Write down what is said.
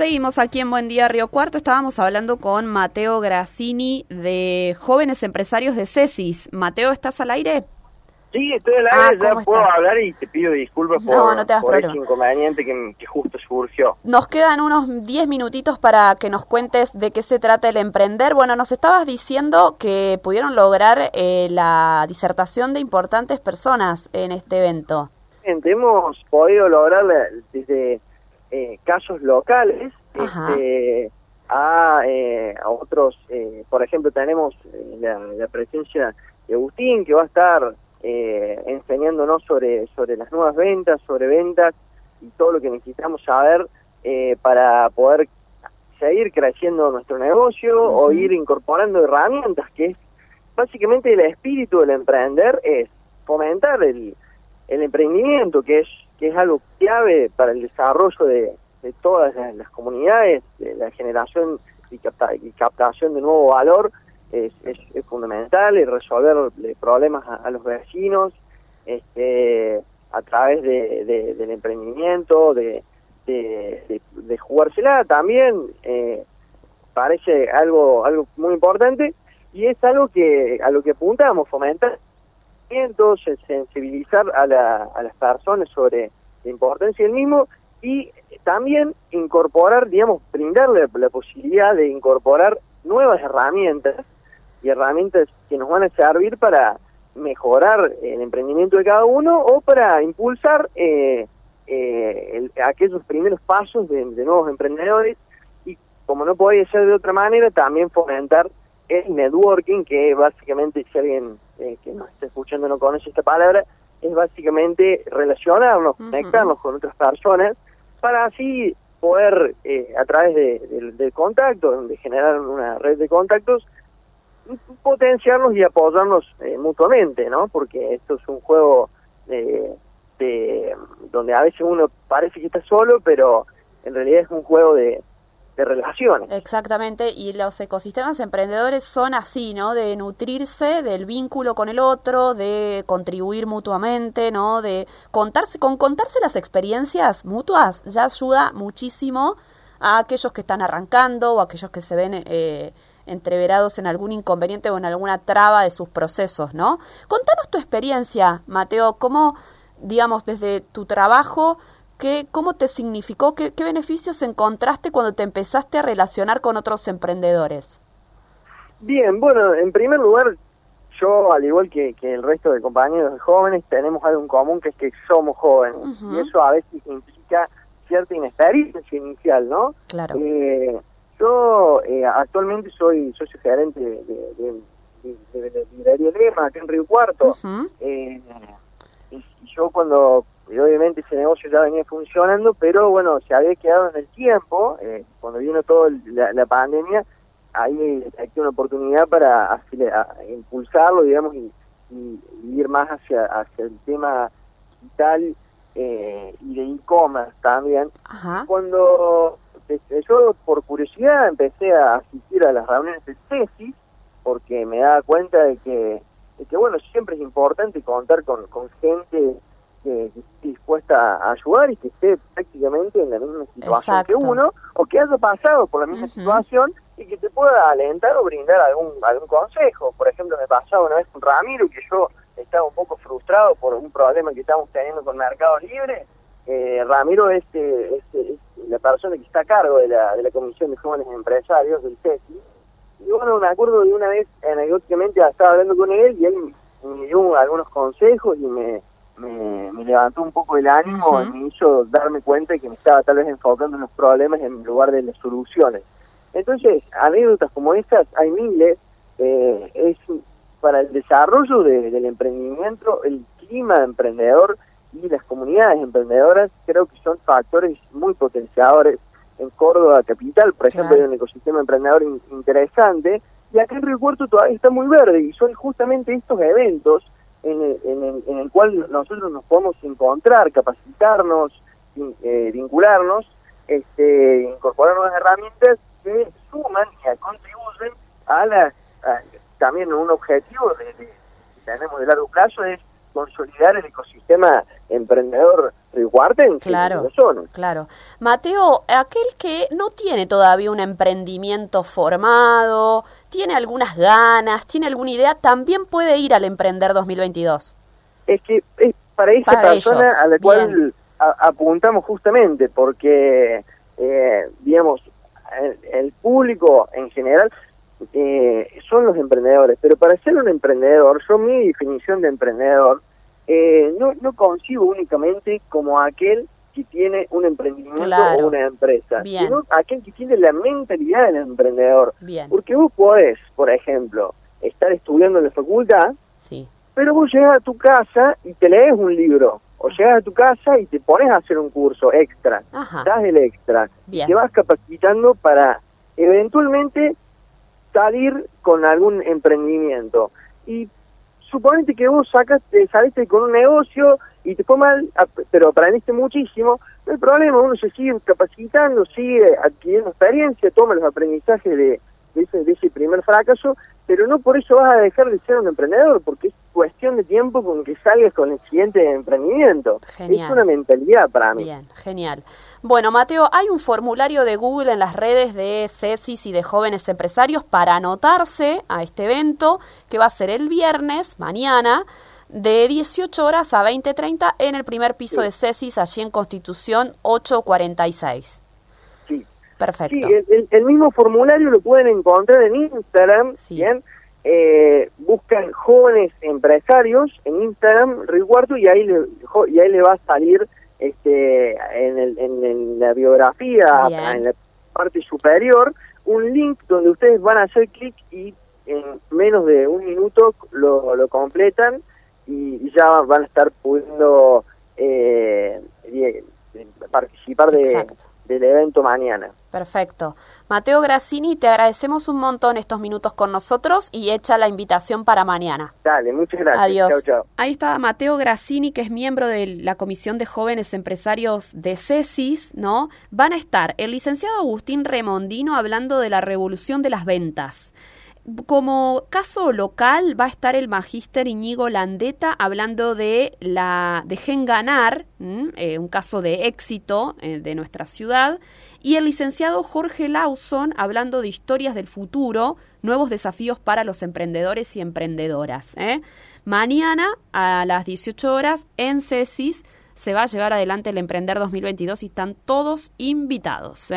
Seguimos aquí en Buen Día Río Cuarto. Estábamos hablando con Mateo Grassini de Jóvenes Empresarios de CESIS. Mateo, ¿estás al aire? Sí, estoy al Ah, aire, ya ¿cómo puedo estás? hablar y te pido disculpas No, por, no por problema. inconveniente que, que justo surgió. Nos quedan unos 10 minutitos para que nos cuentes de qué se trata el emprender. Bueno, nos estabas diciendo que pudieron lograr eh, la disertación de importantes personas en este evento. Hemos podido lograr la- desde eh, casos locales este, a, eh, a otros, eh, por ejemplo, tenemos eh, la, la presencia de Agustín que va a estar eh, enseñándonos sobre, sobre las nuevas ventas, sobre ventas y todo lo que necesitamos saber eh, para poder seguir creciendo nuestro negocio o ir incorporando herramientas, que es básicamente el espíritu del emprender, es fomentar el, el emprendimiento, que es, que es algo clave para el desarrollo de, de todas las, comunidades, de la generación y, capta- y captación de nuevo valor, es, es, fundamental, y resolver problemas a, los vecinos este, a través de, de- del emprendimiento, de, de, de- jugársela también, eh, parece algo, algo muy importante y es algo que a lo que apuntamos, fomentar sensibilizar a, la, a las personas sobre la importancia del mismo y también incorporar, digamos, brindarle la posibilidad de incorporar nuevas herramientas y herramientas que nos van a servir para mejorar el emprendimiento de cada uno o para impulsar eh, eh, el- aquellos primeros pasos de, de nuevos emprendedores y como no podía ser de otra manera, también fomentar el networking, que básicamente, si alguien eh, que nos está escuchando no conoce esta palabra, es básicamente relacionarnos, conectarnos con otras personas, para así poder, eh, a través de, del- del contacto, de generar una red de contactos, potenciarnos y apoyarnos eh, mutuamente, ¿no? Porque esto es un juego de, de- donde a veces uno parece que está solo, pero en realidad es un juego de, de relaciones. Exactamente, y los ecosistemas emprendedores son así, ¿no? De nutrirse del vínculo con el otro, de contribuir mutuamente, ¿no? De contarse, con contarse las experiencias mutuas ya ayuda muchísimo a aquellos que están arrancando o a aquellos que se ven eh, entreverados en algún inconveniente o en alguna traba de sus procesos, ¿no? Contanos tu experiencia, Mateo, cómo, digamos, desde tu trabajo, ¿Qué, ¿Cómo te significó? ¿Qué, ¿Qué beneficios encontraste cuando te empezaste a relacionar con otros emprendedores? Bien, bueno, en primer lugar, yo, al igual que, que el resto de compañeros jóvenes, tenemos algo en común, que es que somos jóvenes. Y eso a veces implica cierta inexperiencia inicial, ¿no? Claro. Eh, yo eh, actualmente soy socio gerente de, de, de, de- librería Lema, acá en Río Cuarto. Eh, y yo cuando, y obviamente ese negocio ya venía funcionando, pero bueno, se había quedado en el tiempo, eh, cuando vino toda la, la pandemia, ahí hay una oportunidad para a- impulsarlo, digamos, y, y- y ir más hacia, hacia el tema digital eh, y de e-commerce también. Ajá. Cuando yo por curiosidad empecé a asistir a las reuniones de tesis, porque me daba cuenta de que, de que bueno, siempre es importante contar con, con gente que, dispuesta a ayudar y que esté prácticamente en la misma situación que uno, o que haya pasado por la misma situación y que te pueda alentar o brindar algún, algún consejo. Por ejemplo, me pasaba una vez con Ramiro que yo estaba un poco frustrado por un problema que estamos teniendo con Mercado Libre. Eh, Ramiro es, eh, es, es la persona que está a cargo de la, de la Comisión de Jóvenes Empresarios del CESI. Y bueno, me acuerdo de una vez, anecdóticamente, estaba hablando con él y él me dio algunos consejos y me, me, me levantó un poco el ánimo y me hizo darme cuenta de que me estaba tal vez enfocando en los problemas en lugar de las soluciones. Entonces, anécdotas como estas hay miles. eh, es para el desarrollo de- del emprendimiento, el clima emprendedor y las comunidades emprendedoras creo que son factores muy potenciadores. En Córdoba capital, por ejemplo, Claro. hay un ecosistema emprendedor in- interesante y acá en Río Cuarto todavía está muy verde y son justamente estos eventos en el, en el, en el cual nosotros nos podemos encontrar, capacitarnos, eh, vincularnos, este, incorporar nuevas herramientas que suman y contribuyen a la a- también un objetivo de, de- que tenemos de largo plazo es consolidar el ecosistema emprendedor Rihuarten, claro. Claro. Mateo, aquel que no tiene todavía un emprendimiento formado, tiene algunas ganas, tiene alguna idea, también puede ir al Emprender 2022. Es que es para esa persona a la cual apuntamos justamente, porque, eh, digamos, el, público en general eh, son los emprendedores, pero para ser un emprendedor, yo mi definición de emprendedor, eh, no, no concibo únicamente como aquel que tiene un emprendimiento o una empresa, sino aquel que tiene la mentalidad del emprendedor. Porque vos podés, por ejemplo, estar estudiando en la facultad, sí. pero vos llegas a tu casa y te lees un libro, o llegas a tu casa y te pones a hacer un curso extra, das el extra, te vas capacitando para eventualmente salir con algún emprendimiento. Y suponete que vos sacaste, saliste con un negocio y te fue mal, pero aprendiste muchísimo, no hay problema, uno se sigue capacitando, sigue adquiriendo experiencia, toma los aprendizajes de, de ese, primer fracaso, pero no por eso vas a dejar de ser un emprendedor, porque es cuestión de tiempo con que salgas con el siguiente emprendimiento. Es una mentalidad para mí. Bien, genial. Bueno, Mateo, hay un formulario de Google en las redes de CESIS y de jóvenes empresarios para anotarse a este evento que va a ser el viernes, mañana, de 18 horas a 20.30 en el primer piso de CESIS, allí en Constitución 846. Perfecto. Sí, el, mismo formulario lo pueden encontrar en Instagram, ¿bien? Eh, buscan jóvenes empresarios en Instagram, Riguardo, y ahí le, y ahí le va a salir este en, el, en, la biografía, en la parte superior, un link donde ustedes van a hacer clic y en menos de un minuto lo, lo completan y ya van a estar pudiendo eh, participar de, del evento mañana. Perfecto. Mateo Grassini, te agradecemos un montón estos minutos con nosotros y echa la invitación para mañana. Dale, muchas gracias. Adiós. Ahí está Mateo Grassini, que es miembro de la Comisión de Jóvenes Empresarios de CESIS, ¿no? Van a estar el licenciado Agustín Remondino hablando de la revolución de las ventas. Como caso local va a estar el magíster Iñigo Landeta hablando de la Dejen Ganar, eh, un caso de éxito eh, de nuestra ciudad, y el licenciado Jorge Lawson hablando de historias del futuro, nuevos desafíos para los emprendedores y emprendedoras. ¿eh? Mañana a las 18 horas en CESIS se va a llevar adelante el Emprender 2022 y están todos invitados.